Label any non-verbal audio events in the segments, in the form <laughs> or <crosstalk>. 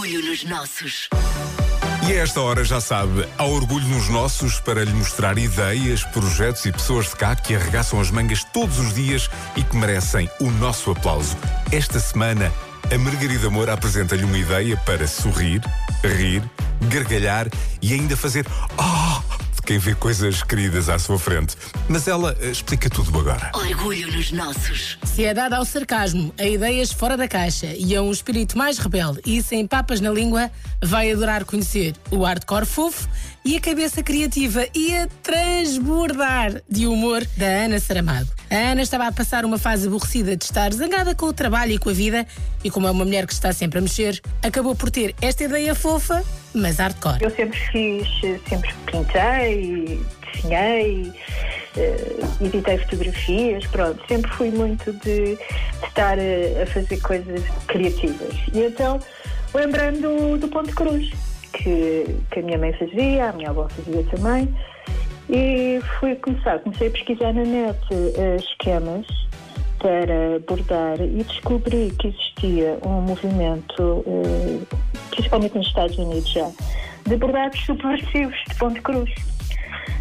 Orgulho nos nossos. E a esta hora, já sabe, há orgulho nos nossos para lhe mostrar ideias, projetos e pessoas de cá que arregaçam as mangas todos os dias e que merecem o nosso aplauso. Esta semana, a Margarida Moura apresenta-lhe uma ideia para sorrir, rir, gargalhar e ainda fazer oh! Quem vê coisas queridas à sua frente. Mas ela eh, explica tudo agora. Orgulho nos nossos. Se é dada ao sarcasmo, a ideias fora da caixa e a um espírito mais rebelde e sem papas na língua, vai adorar conhecer o hardcore fofo e a cabeça criativa e a transbordar de humor da Ana Saramado. A Ana estava a passar uma fase aborrecida de estar zangada com o trabalho e com a vida, e como é uma mulher que está sempre a mexer, acabou por ter esta ideia fofa, mas hardcore. Eu sempre fiz, sempre pintei, desenhei, eh, editei fotografias, pronto, sempre fui muito de, de estar a, a fazer coisas criativas. E então lembrando do, do Ponte Cruz, que, que a minha mãe fazia, a minha avó fazia também, e fui começar, comecei a pesquisar na net eh, esquemas para bordar e descobri que existia um movimento, eh, principalmente nos Estados Unidos já, de bordados subversivos de Ponte Cruz.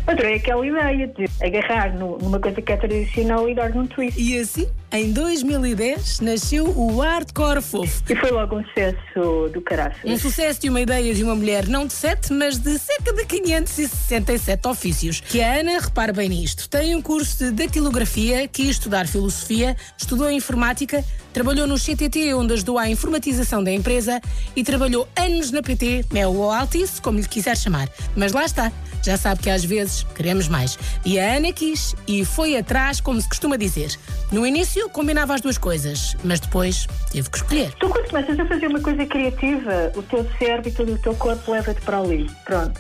Adorei aquela ideia de agarrar no- numa coisa que é tradicional e dar num twist. E assim, em 2010, nasceu o hardcore fofo. E foi logo um sucesso do caraças. Um sucesso de uma ideia de uma mulher não de sete, mas de cerca de 567 ofícios. Que a Ana, repare bem nisto, tem um curso de datilografia, quis estudar filosofia, estudou informática, trabalhou no CTT, onde ajudou à informatização da empresa e trabalhou anos na PT, Mel ou Altice, como lhe quiser chamar. Mas lá está, já sabe que às vezes queremos mais. E a Ana quis e foi atrás, como se costuma dizer. No início combinava as duas coisas, mas depois teve que escolher. Tu quando começas a fazer uma coisa criativa, o teu cérebro e todo o teu corpo leva-te para ali. Pronto.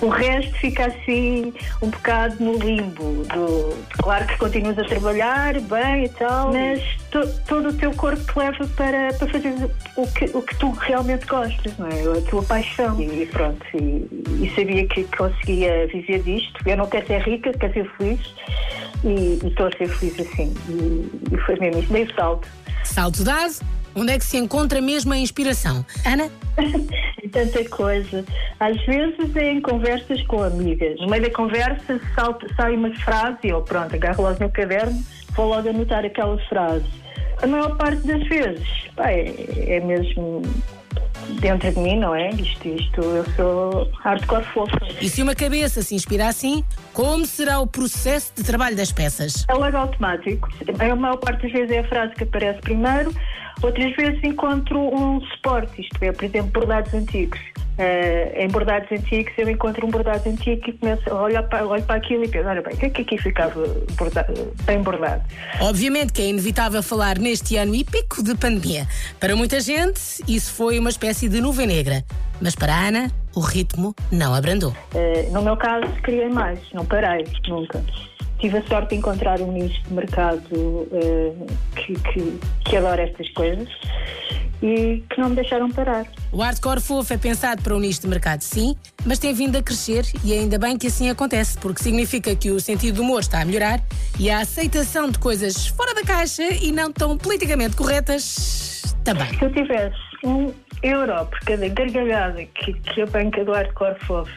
O resto fica assim um bocado no limbo. Do... Claro que continuas a trabalhar bem e tal, mas to- todo o teu corpo te leva para, para fazer o que, o que tu realmente gostas, não é? A tua paixão. E pronto, e, e sabia que conseguia viver disto. Eu não quero ser rica, quero ser feliz. E estou a ser feliz assim. E, e foi mesmo isso. Dei o salto. Salto dado, onde é que se encontra mesmo a inspiração? Ana? <laughs> Tanta coisa. Às vezes é em conversas com amigas. No meio da conversa salta, sai uma frase, ou pronto, agarro logo no caderno, vou logo anotar aquela frase. A maior parte das vezes, pá, é, é mesmo dentro de mim, não é? Isto, isto, eu sou hardcore fofa. E se uma cabeça se inspira assim, como será o processo de trabalho das peças? É logo automático. A maior parte das vezes é a frase que aparece primeiro, outras vezes encontro um suporte, isto é, por exemplo, bordados antigos. Eh, em bordados antigos eu encontro um bordado antigo e começo a olhar para, olho para aquilo e penso, olha bem, o que é que aqui ficava borda- bem bordado? Obviamente que é inevitável falar neste ano épico de pandemia. Para muita gente, isso foi uma espécie de nuvem negra. Mas para a Ana, o ritmo não abrandou. Eh, no meu caso, criei mais, não parei, nunca. Tive a sorte de encontrar um nicho de mercado eh, que, que, que adora estas coisas e que não me deixaram parar. O hardcore fofo é pensado para um nicho de mercado, sim, mas tem vindo a crescer e ainda bem que assim acontece, porque significa que o sentido do humor está a melhorar e a aceitação de coisas fora da caixa e não tão politicamente corretas também. Se eu tivesse um euro por cada gargalhada que, que a banca do hardcore fofo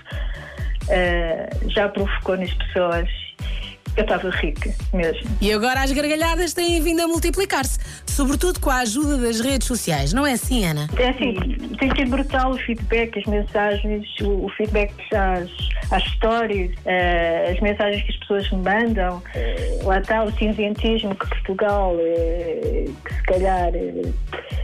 eh, já provocou nas pessoas, eu estava rica mesmo. E agora as gargalhadas têm vindo a multiplicar-se, sobretudo com a ajuda das redes sociais, não é assim, Ana? É assim, tem sido brutal o feedback, as mensagens, o, o feedback às, às histórias, eh, as mensagens que as pessoas me mandam. Eh, lá está o cinzentismo que Portugal, eh, que se calhar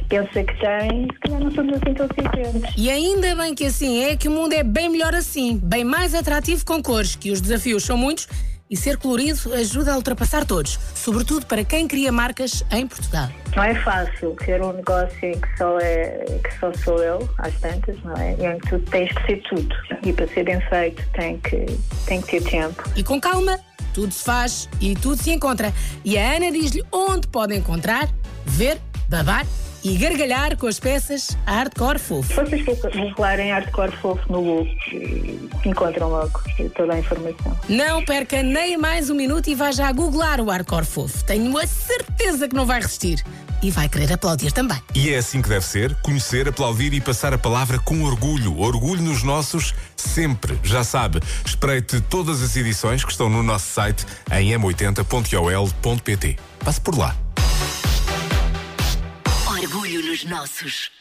pensa que tem, se calhar não somos assim tão cinzentos. E ainda bem que assim é que o mundo é bem melhor assim, bem mais atrativo com cores, que os desafios são muitos e ser colorido ajuda a ultrapassar todos, sobretudo para quem cria marcas em Portugal. Não é fácil ter um negócio em que só, é, que só sou eu, às tantas, não é? E em que tu tens que ser tudo. E para ser bem feito tem que, tem que ter tempo. E com calma, tudo se faz e tudo se encontra. E a Ana diz-lhe onde pode encontrar, ver babar e gargalhar com as peças hardcore fofo. Se vocês googlarem hardcore fofo no Google, encontram logo toda a informação. Não perca nem mais um minuto e vá já googlar o hardcore fofo. Tenho a certeza que não vai resistir. E vai querer aplaudir também. E é assim que deve ser: conhecer, aplaudir e passar a palavra com orgulho. Orgulho nos nossos, sempre. Já sabe, espreite todas as edições que estão no nosso site em m80.ol.pt. Passe por lá. Nos nossos.